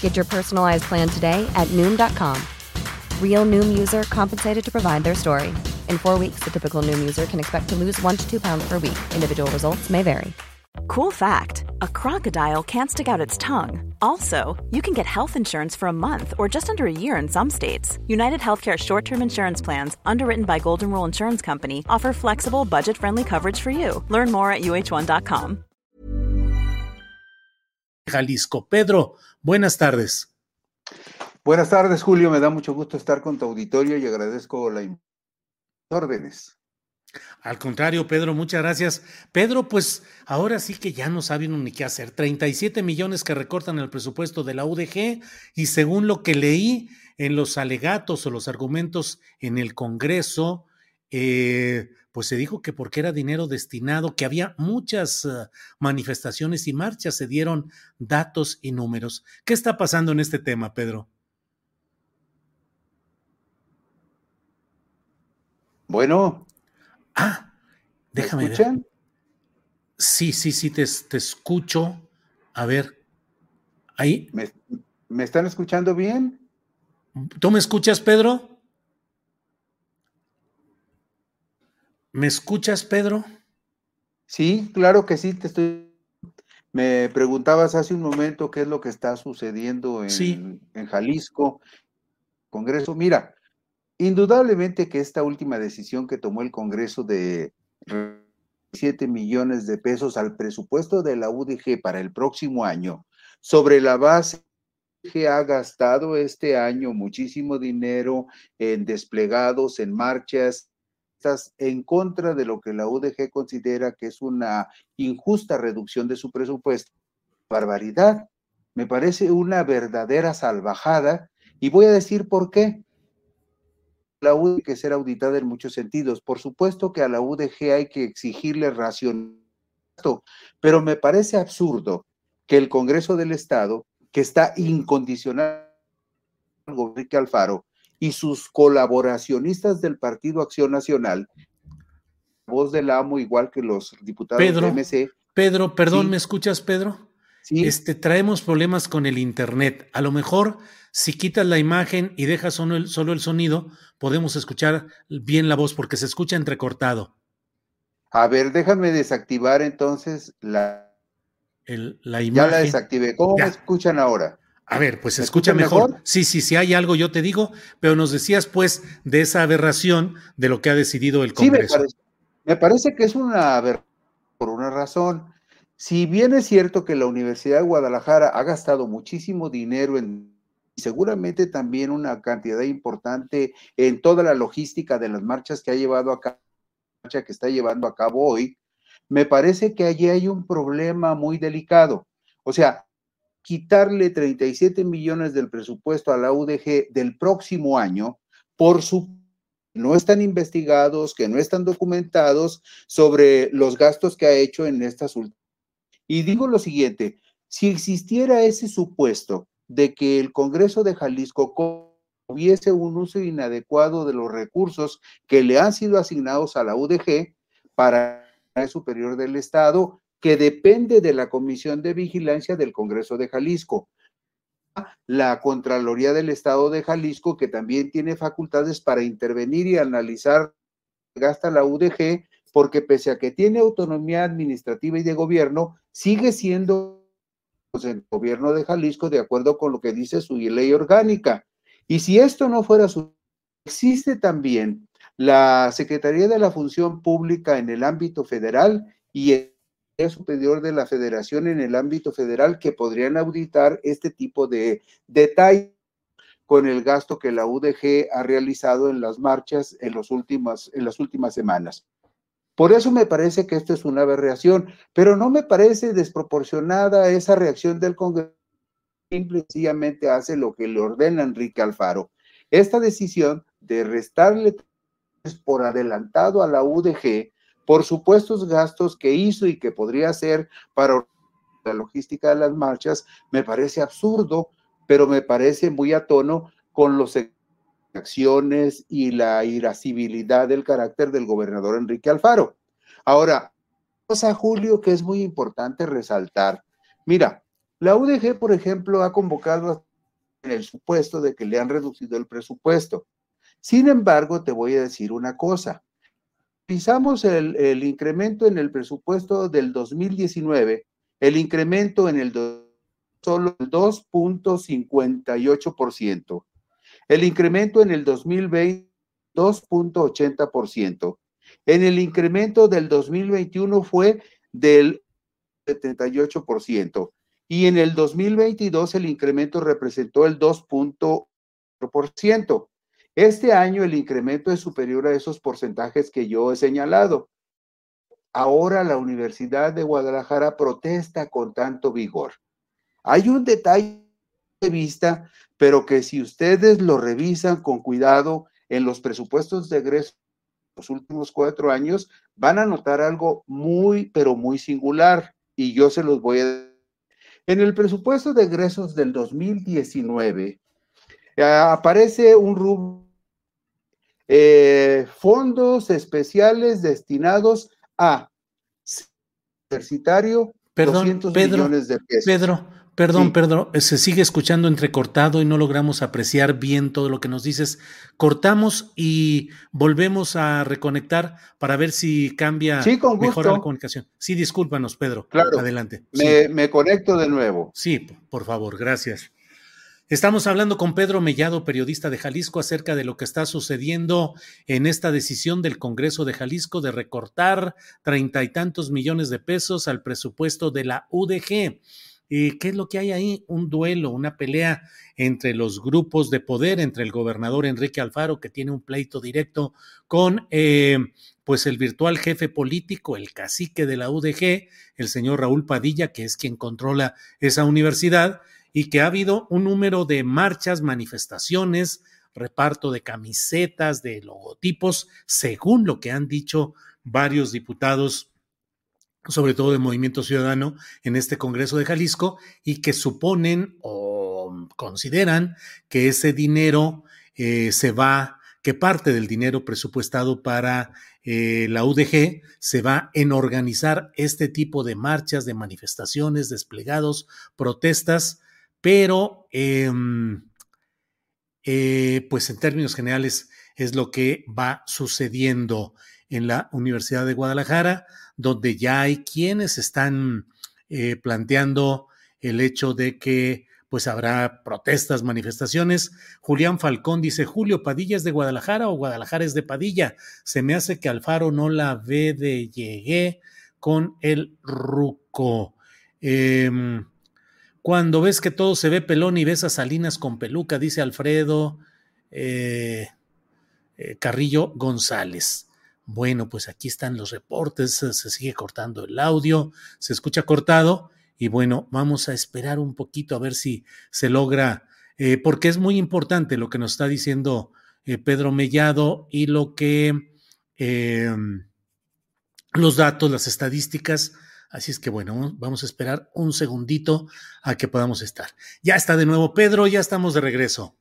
Get your personalized plan today at Noom.com. Real Noom user compensated to provide their story. In four weeks, the typical Noom user can expect to lose one to two pounds per week. Individual results may vary. Cool fact a crocodile can't stick out its tongue. Also, you can get health insurance for a month or just under a year in some states. United Healthcare short term insurance plans, underwritten by Golden Rule Insurance Company, offer flexible, budget friendly coverage for you. Learn more at uh1.com. Jalisco. Pedro, buenas tardes. Buenas tardes, Julio. Me da mucho gusto estar con tu auditorio y agradezco la órdenes. Al contrario, Pedro, muchas gracias. Pedro, pues ahora sí que ya no saben ni qué hacer. 37 millones que recortan el presupuesto de la UDG y según lo que leí en los alegatos o los argumentos en el Congreso, eh, pues se dijo que porque era dinero destinado, que había muchas uh, manifestaciones y marchas, se dieron datos y números. ¿Qué está pasando en este tema, Pedro? Bueno. Ah, déjame ¿Me escuchan? ver. Sí, sí, sí, te, te, escucho. A ver, ahí. ¿Me, ¿Me, están escuchando bien? ¿Tú me escuchas, Pedro? ¿Me escuchas, Pedro? Sí, claro que sí, te estoy. Me preguntabas hace un momento qué es lo que está sucediendo en, sí. en Jalisco, Congreso. Mira, indudablemente que esta última decisión que tomó el Congreso de 7 millones de pesos al presupuesto de la UDG para el próximo año, sobre la base que ha gastado este año muchísimo dinero en desplegados, en marchas, en contra de lo que la UDG considera que es una injusta reducción de su presupuesto. Barbaridad. Me parece una verdadera salvajada y voy a decir por qué. La UDG hay que ser auditada en muchos sentidos. Por supuesto que a la UDG hay que exigirle ración, pero me parece absurdo que el Congreso del Estado, que está incondicional, Enrique Alfaro, y sus colaboracionistas del Partido Acción Nacional, voz del amo, igual que los diputados Pedro, de MC. Pedro, perdón, Sí. ¿me escuchas, Pedro? Sí, Este, traemos problemas con el internet. A lo mejor, si quitas la imagen y dejas solo el, solo el sonido, podemos escuchar bien la voz porque se escucha entrecortado. a ver, déjame desactivar entonces la. El- la Ya imagen. la desactivé. ¿Cómo Ya. me escuchan ahora? A ver, pues se ¿Me escucha mejor. mejor? Sí, sí, si hay algo yo te digo, pero nos decías pues de esa aberración de lo que ha decidido el Sí, me Congreso. parece, me parece que es una aberración por una razón. Si bien es cierto que la Universidad de Guadalajara ha gastado muchísimo dinero en y seguramente también una cantidad importante en toda la logística de las marchas que ha llevado a cabo, que está llevando a cabo hoy, me parece que allí hay un problema muy delicado. O sea, quitarle 37 millones del presupuesto a la UDG del próximo año por su no están investigados, que no están documentados sobre los gastos que ha hecho en estas últimas. Y digo lo siguiente, si existiera ese supuesto de que el Congreso de Jalisco co- hubiese un uso inadecuado de los recursos que le han sido asignados a la UDG para el Superior del Estado, que depende de la Comisión de Vigilancia del Congreso de Jalisco la Contraloría del Estado de Jalisco, que también tiene facultades para intervenir y analizar gasta la UDG, porque pese a que tiene autonomía administrativa y de gobierno, sigue siendo pues, el gobierno de Jalisco de acuerdo con lo que dice su ley orgánica. Y si esto no fuera su... Existe también la Secretaría de la Función Pública en el ámbito federal y superior de la federación en el ámbito federal que podrían auditar este tipo de detalles con el gasto que la UDG ha realizado en las marchas en, los últimas, en las últimas semanas. Por eso me parece que esto es una aberración, pero no me parece desproporcionada esa reacción del Congreso simple y hace lo que le ordena Enrique Alfaro. Esta decisión de restarle por adelantado a la UDG por supuestos gastos que hizo y que podría hacer para la logística de las marchas, me parece absurdo, pero me parece muy a tono con los acciones y la irascibilidad del carácter del gobernador Enrique Alfaro. Ahora, cosa, Julio, que es muy importante resaltar. Mira, la UDG, por ejemplo, ha convocado en el supuesto de que le han reducido el presupuesto. Sin embargo, te voy a decir una cosa. Pisamos el, el incremento en el presupuesto del 2019, el incremento en el solo el 2.58%. El incremento en el 2020, 2.80%. En el incremento del 2021 fue del 78%. Y en el 2022 el incremento representó el 2.4%. Este año el incremento es superior a esos porcentajes que yo he señalado. Ahora la Universidad de Guadalajara protesta con tanto vigor. Hay un detalle de vista, pero que si ustedes lo revisan con cuidado en los presupuestos de egreso los últimos cuatro años, van a notar algo muy, pero muy singular, y yo se los voy a... En el presupuesto de egresos del 2019, eh, aparece un rubro, eh, fondos especiales destinados a universitario, Perdón, millones de pesos. Pedro, Perdón, Pedro, se sigue escuchando entrecortado y no logramos apreciar bien todo lo que nos dices. Cortamos y volvemos a reconectar para ver si cambia mejor la comunicación. Sí, discúlpanos, Pedro. Claro. Adelante. Me, me conecto de nuevo. Sí, por favor, gracias. Estamos hablando con Pedro Mellado, periodista de Jalisco, acerca de lo que está sucediendo en esta decisión del Congreso de Jalisco de recortar treinta y tantos millones de pesos al presupuesto de la UDG. ¿Qué es lo que hay ahí? Un duelo, una pelea entre los grupos de poder, entre el gobernador Enrique Alfaro, que tiene un pleito directo con eh, pues el virtual jefe político, el cacique de la UDG, el señor Raúl Padilla, que es quien controla esa universidad, y que ha habido un número de marchas, manifestaciones, reparto de camisetas, de logotipos, según lo que han dicho varios diputados sobre todo de Movimiento Ciudadano, en este Congreso de Jalisco, y que suponen o consideran que ese dinero eh, se va, que parte del dinero presupuestado para eh, la UDG se va en organizar este tipo de marchas, de manifestaciones, desplegados, protestas, pero em, eh, pues en términos generales es lo que va sucediendo en la Universidad de Guadalajara donde ya hay quienes están eh, planteando el hecho de que pues habrá protestas, manifestaciones. Julián Falcón dice, Julio, ¿Padilla es de Guadalajara o Guadalajara es de Padilla? Se me hace que Alfaro no la ve de llegué con el ruco. Em, cuando ves que todo se ve pelón y ves a Salinas con peluca, dice Alfredo eh, eh, Carrillo González. Bueno, pues aquí están los reportes, se sigue cortando el audio, se escucha cortado y bueno, vamos a esperar un poquito a ver si se logra, eh, porque es muy importante lo que nos está diciendo Pedro Mellado y lo que los datos, las estadísticas. Así es que bueno, vamos a esperar un segundito a que podamos estar. Ya está de nuevo Pedro, ya estamos de regreso.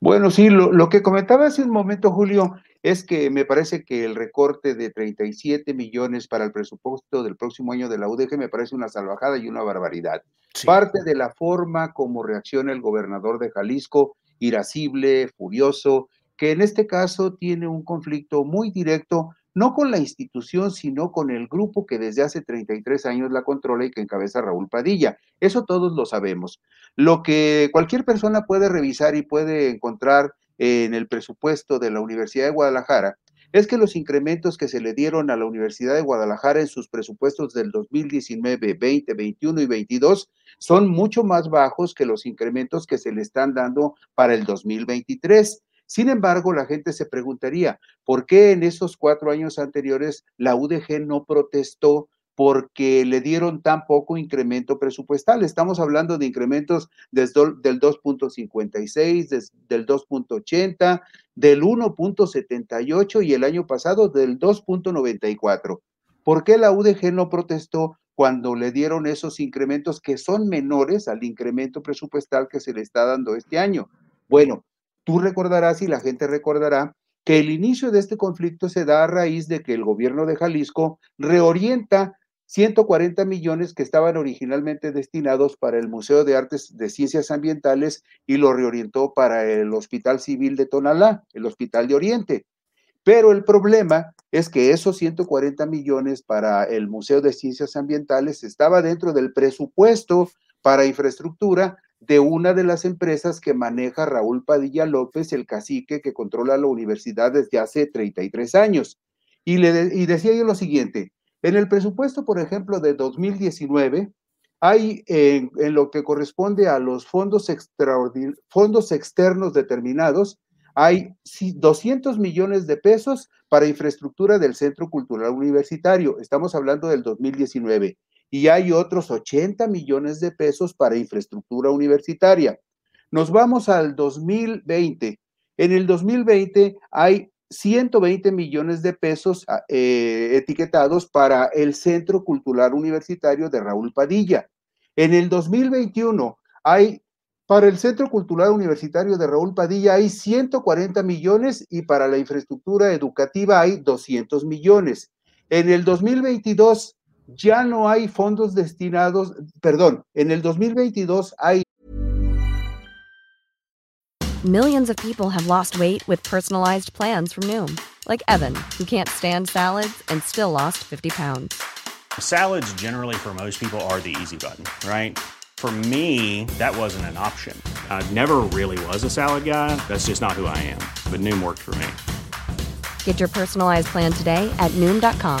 Bueno, sí, lo, lo que comentaba hace un momento, Julio, es que me parece que el recorte de 37 millones para el presupuesto del próximo año de la UDG me parece una salvajada y una barbaridad. Parte de la forma como reacciona el gobernador de Jalisco, irascible, furioso, que en este caso tiene un conflicto muy directo no con la institución, sino con el grupo que desde hace 33 años la controla y que encabeza Raúl Padilla. Eso todos lo sabemos. Lo que cualquier persona puede revisar y puede encontrar en el presupuesto de la Universidad de Guadalajara es que los incrementos que se le dieron a la Universidad de Guadalajara en sus presupuestos del 2019, 20, 21 y 22 son mucho más bajos que los incrementos que se le están dando para el 2023. Sin embargo, la gente se preguntaría, ¿por qué en esos cuatro años anteriores la UDG no protestó porque le dieron tan poco incremento presupuestal. Estamos hablando de incrementos del 2.56, del 2.80, del 1.78 y el año pasado del 2.94. ¿Por qué la UDG no protestó cuando le dieron esos incrementos que son menores al incremento presupuestal que se le está dando este año? Bueno, tú recordarás y la gente recordará que el inicio de este conflicto se da a raíz de que el gobierno de Jalisco reorienta 140 millones que estaban originalmente destinados para el Museo de Artes de Ciencias Ambientales y lo reorientó para el Hospital Civil de Tonalá, el Hospital de Oriente. Pero el problema es que esos 140 millones para el Museo de Ciencias Ambientales estaba dentro del presupuesto para infraestructura de una de las empresas que maneja Raúl Padilla López, el cacique que controla la universidad desde hace 33 años. Y, le y decía yo lo siguiente, en el presupuesto, por ejemplo, de 2019, hay en, lo que corresponde a los fondos, fondos externos determinados, hay 200 millones de pesos para infraestructura del Centro Cultural Universitario. Estamos hablando del 2019. Y hay otros 80 millones de pesos para infraestructura universitaria. Nos vamos al 2020. En el 2020 hay 120 millones de pesos ah, eh, etiquetados para el Centro Cultural Universitario de Raúl Padilla. En el 2021 hay, para el Centro Cultural Universitario de Raúl Padilla hay 140 millones y para la infraestructura educativa hay 200 millones. En el 2022 ya no hay fondos destinados, perdón, en el 2022 hay Millions of people have lost weight with personalized plans from Noom, like Evan, who can't stand salads and still lost 50 pounds. Salads, generally, for most people, are the easy button, right? For me, that wasn't an option. I never really was a salad guy. That's just not who I am. But Noom worked for me. Get your personalized plan today at Noom.com.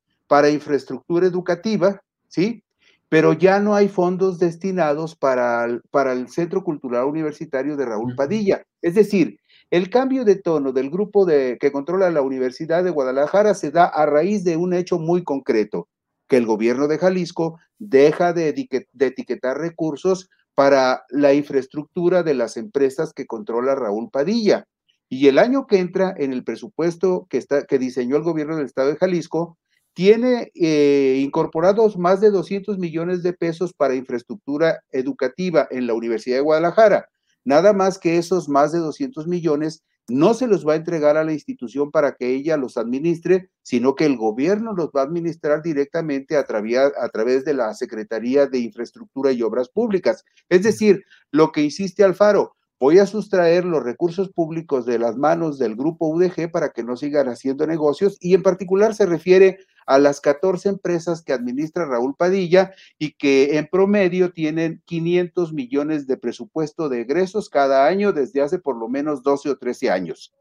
para infraestructura educativa, ¿sí? Pero ya no hay fondos destinados para, para el Centro Cultural Universitario de Raúl Padilla. Es decir, el cambio de tono del grupo de, que controla la Universidad de Guadalajara se da a raíz de un hecho muy concreto, que el gobierno de Jalisco deja de, de etiquetar recursos para la infraestructura de las empresas que controla Raúl Padilla. Y el año que entra en el presupuesto que, está, que diseñó el gobierno del estado de Jalisco, tiene eh, incorporados más de 200 millones de pesos para infraestructura educativa en la Universidad de Guadalajara. Nada más que esos más de 200 millones no se los va a entregar a la institución para que ella los administre, sino que el gobierno los va a administrar directamente a, a través de la Secretaría de Infraestructura y Obras Públicas. Es decir, lo que insiste Alfaro, voy a sustraer los recursos públicos de las manos del grupo UDG para que no sigan haciendo negocios y en particular se refiere a las 14 empresas que administra Raúl Padilla y que en promedio tienen 500 millones de presupuesto de egresos cada año desde hace por lo menos 12 o 13 años.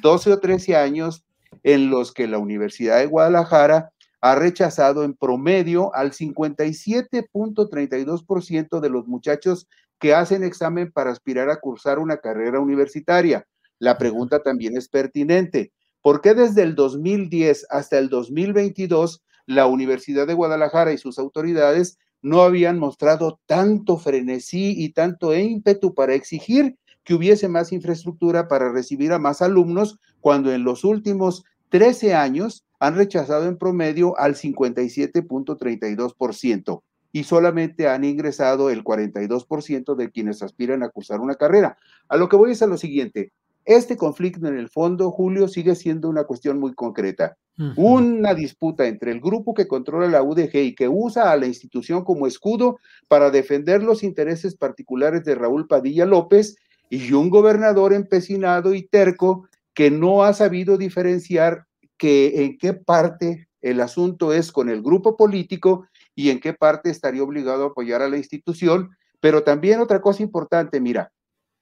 12 o 13 años en los que la Universidad de Guadalajara ha rechazado en promedio al 57.32% de los muchachos que hacen examen para aspirar a cursar una carrera universitaria. La pregunta también es pertinente. ¿Por qué desde el 2010 hasta el 2022 la Universidad de Guadalajara y sus autoridades no habían mostrado tanto frenesí y tanto ímpetu para exigir que hubiese más infraestructura para recibir a más alumnos cuando en los últimos 13 años han rechazado en promedio al 57.32% y solamente han ingresado el 42% de quienes aspiran a cursar una carrera. A lo que voy es a lo siguiente. Este conflicto en el fondo, Julio, sigue siendo una cuestión muy concreta. Una disputa entre el grupo que controla la UDG y que usa a la institución como escudo para defender los intereses particulares de Raúl Padilla López y un gobernador empecinado y terco que no ha sabido diferenciar que en qué parte el asunto es con el grupo político y en qué parte estaría obligado a apoyar a la institución. Pero también otra cosa importante, mira,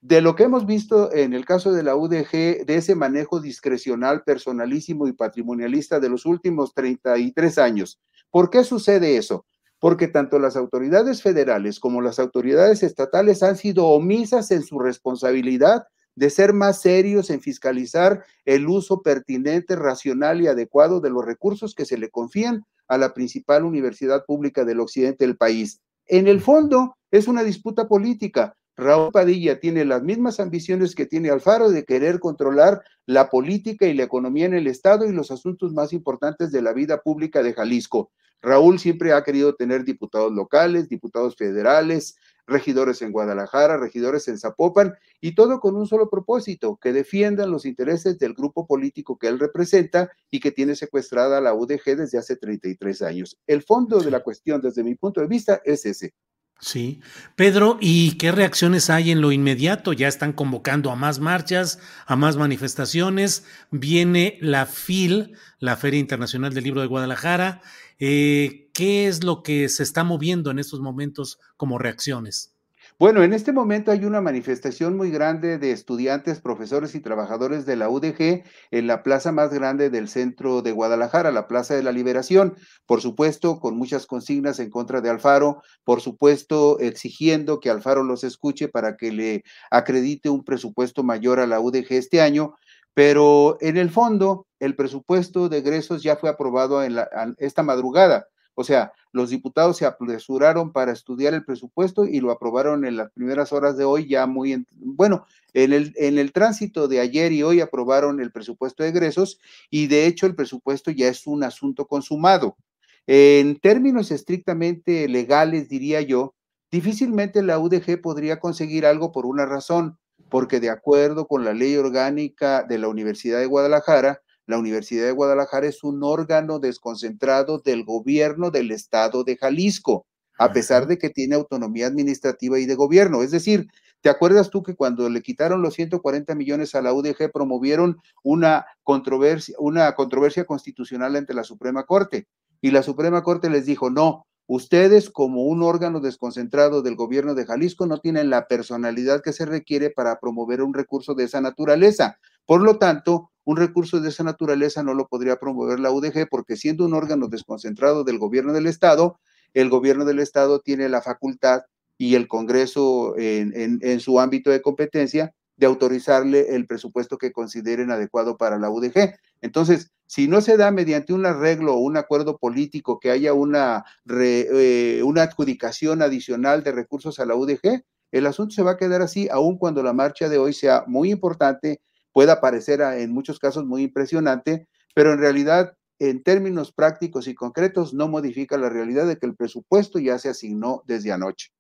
de lo que hemos visto en el caso de la UDG, de ese manejo discrecional, personalísimo y patrimonialista de los últimos 33 años. ¿Por qué sucede eso? Porque tanto las autoridades federales como las autoridades estatales han sido omisas en su responsabilidad de ser más serios en fiscalizar el uso pertinente, racional y adecuado de los recursos que se le confían a la principal universidad pública del occidente del país. En el fondo, es una disputa política. Raúl Padilla tiene las mismas ambiciones que tiene Alfaro de querer controlar la política y la economía en el Estado y los asuntos más importantes de la vida pública de Jalisco. Raúl siempre ha querido tener diputados locales, diputados federales, regidores en Guadalajara, regidores en Zapopan, y todo con un solo propósito, que defiendan los intereses del grupo político que él representa y que tiene secuestrada la UDG desde hace 33 años. El fondo de la cuestión, desde mi punto de vista, es ese. Sí. Pedro, ¿y qué reacciones hay en lo inmediato? Ya están convocando a más marchas, a más manifestaciones. Viene la FIL, la Feria Internacional del Libro de Guadalajara. Eh, ¿Qué es lo que se está moviendo en estos momentos como reacciones? Bueno, en este momento hay una manifestación muy grande de estudiantes, profesores y trabajadores de la UDG en la plaza más grande del centro de Guadalajara, la Plaza de la Liberación. Por supuesto, con muchas consignas en contra de Alfaro, por supuesto, exigiendo que Alfaro los escuche para que le acredite un presupuesto mayor a la UDG este año. Pero en el fondo, el presupuesto de egresos ya fue aprobado en esta madrugada. O sea, los diputados se apresuraron para estudiar el presupuesto y lo aprobaron en las primeras horas de hoy, ya muy, bueno, en el, en el tránsito de ayer y hoy aprobaron el presupuesto de egresos y de hecho el presupuesto ya es un asunto consumado. En términos estrictamente legales, diría yo, difícilmente la UDG podría conseguir algo por una razón, porque de acuerdo con la ley orgánica de la Universidad de Guadalajara, la Universidad de Guadalajara es un órgano desconcentrado del gobierno del estado de Jalisco, a pesar de que tiene autonomía administrativa y de gobierno. Es decir, ¿te acuerdas tú que cuando le quitaron los 140 millones a la UDG promovieron una controversia, una controversia constitucional ante la Suprema Corte? Y la Suprema Corte les dijo, no, Ustedes, como un órgano desconcentrado del gobierno de Jalisco, no tienen la personalidad que se requiere para promover un recurso de esa naturaleza. Por lo tanto, un recurso de esa naturaleza no lo podría promover la UDG porque siendo un órgano desconcentrado del gobierno del Estado, el gobierno del Estado tiene la facultad y el Congreso en, su ámbito de competencia de autorizarle el presupuesto que consideren adecuado para la UDG. Entonces, si no se da mediante un arreglo o un acuerdo político que haya una, eh, una adjudicación adicional de recursos a la UDG, el asunto se va a quedar así, aun cuando la marcha de hoy sea muy importante pueda parecer en muchos casos muy impresionante, pero en realidad, en términos prácticos y concretos, no modifica la realidad de que el presupuesto ya se asignó desde anoche.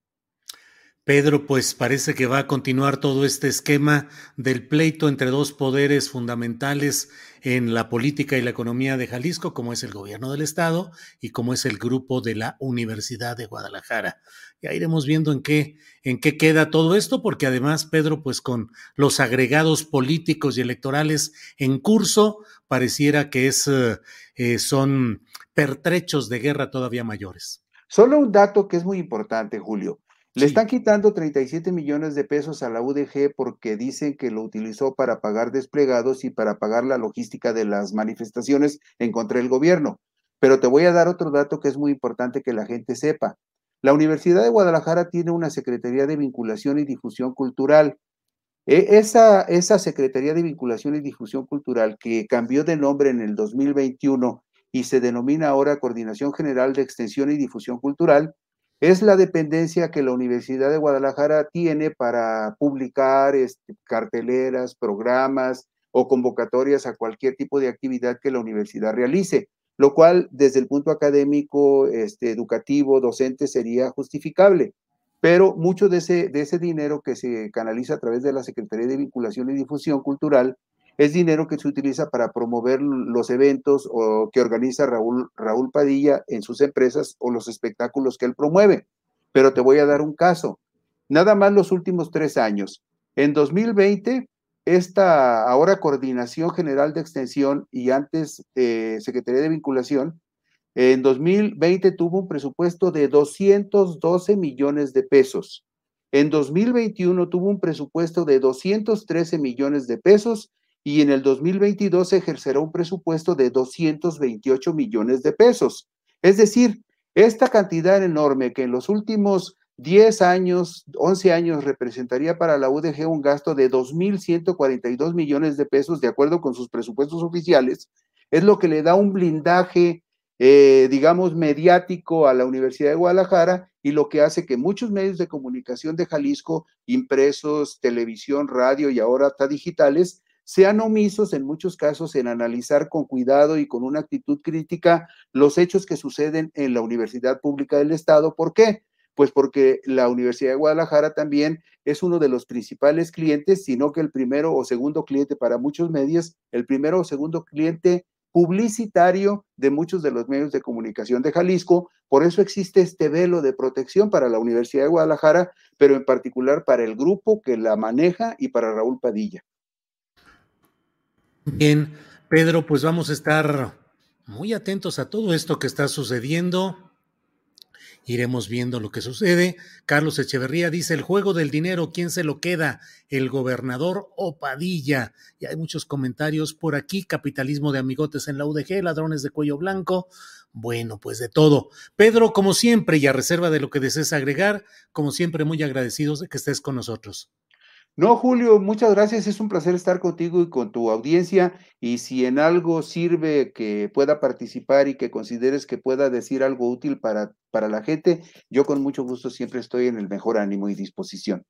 Pedro, pues parece que va a continuar todo este esquema del pleito entre dos poderes fundamentales en la política y la economía de Jalisco, como es el gobierno del estado y como es el grupo de la Universidad de Guadalajara. Ya iremos viendo en qué, en qué queda todo esto, porque además, Pedro, pues con los agregados políticos y electorales en curso, pareciera que es, eh, son pertrechos de guerra todavía mayores. Solo un dato que es muy importante, Julio. Le están quitando 37 millones de pesos a la UDG porque dicen que lo utilizó para pagar desplegados y para pagar la logística de las manifestaciones en contra del gobierno. Pero te voy a dar otro dato que es muy importante que la gente sepa. La Universidad de Guadalajara tiene una Secretaría de Vinculación y Difusión Cultural. E, esa, esa Secretaría de Vinculación y Difusión Cultural que cambió de nombre en el 2021 y se denomina ahora Coordinación General de Extensión y Difusión Cultural, es la dependencia que la Universidad de Guadalajara tiene para publicar este, carteleras, programas o convocatorias a cualquier tipo de actividad que la universidad realice, lo cual desde el punto académico, este, educativo, docente sería justificable. pero mucho de ese, de ese dinero que se canaliza a través de la Secretaría de Vinculación y Difusión Cultural es dinero que se utiliza para promover los eventos que organiza Raúl, Raúl Padilla en sus empresas o los espectáculos que él promueve. Pero te voy a dar un caso. Nada más los últimos tres años. En 2020, esta ahora Coordinación General de Extensión y antes eh, Secretaría de Vinculación, en 2020 tuvo un presupuesto de 212 millones de pesos. En 2021 tuvo un presupuesto de 213 millones de pesos y en el 2022 ejercerá un presupuesto de 228 millones de pesos. Es decir, esta cantidad enorme que en los últimos 10 años, 11 años representaría para la UDG un gasto de 2.142 millones de pesos de acuerdo con sus presupuestos oficiales, es lo que le da un blindaje, eh, digamos, mediático a la Universidad de Guadalajara y lo que hace que muchos medios de comunicación de Jalisco, impresos, televisión, radio y ahora hasta digitales, sean omisos en muchos casos en analizar con cuidado y con una actitud crítica los hechos que suceden en la Universidad Pública del Estado. ¿Por qué? Pues porque la Universidad de Guadalajara también es uno de los principales clientes, sino que el primero o segundo cliente para muchos medios, el primero o segundo cliente publicitario de muchos de los medios de comunicación de Jalisco. Por eso existe este velo de protección para la Universidad de Guadalajara, pero en particular para el grupo que la maneja y para Raúl Padilla. Bien, Pedro, pues vamos a estar muy atentos a todo esto que está sucediendo. Iremos viendo lo que sucede. Carlos Echeverría dice, el juego del dinero, ¿quién se lo queda? ¿El gobernador o Padilla? Y hay muchos comentarios por aquí. Capitalismo de amigotes en la UDG, ladrones de cuello blanco. Bueno, pues de todo. Pedro, como siempre, y a reserva de lo que desees agregar, como siempre, muy agradecidos de que estés con nosotros. No, Julio, muchas gracias. Es un placer estar contigo y con tu audiencia. Y si en algo sirve que pueda participar y que consideres que pueda decir algo útil para, para la gente, yo con mucho gusto siempre estoy en el mejor ánimo y disposición.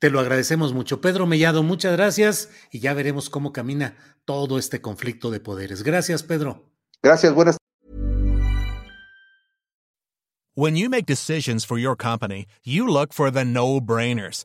Te lo agradecemos mucho. Pedro Mellado, muchas gracias y ya veremos cómo camina todo este conflicto de poderes. Gracias, Pedro. Gracias, buenas When you make decisions for your company, you look for the no-brainers.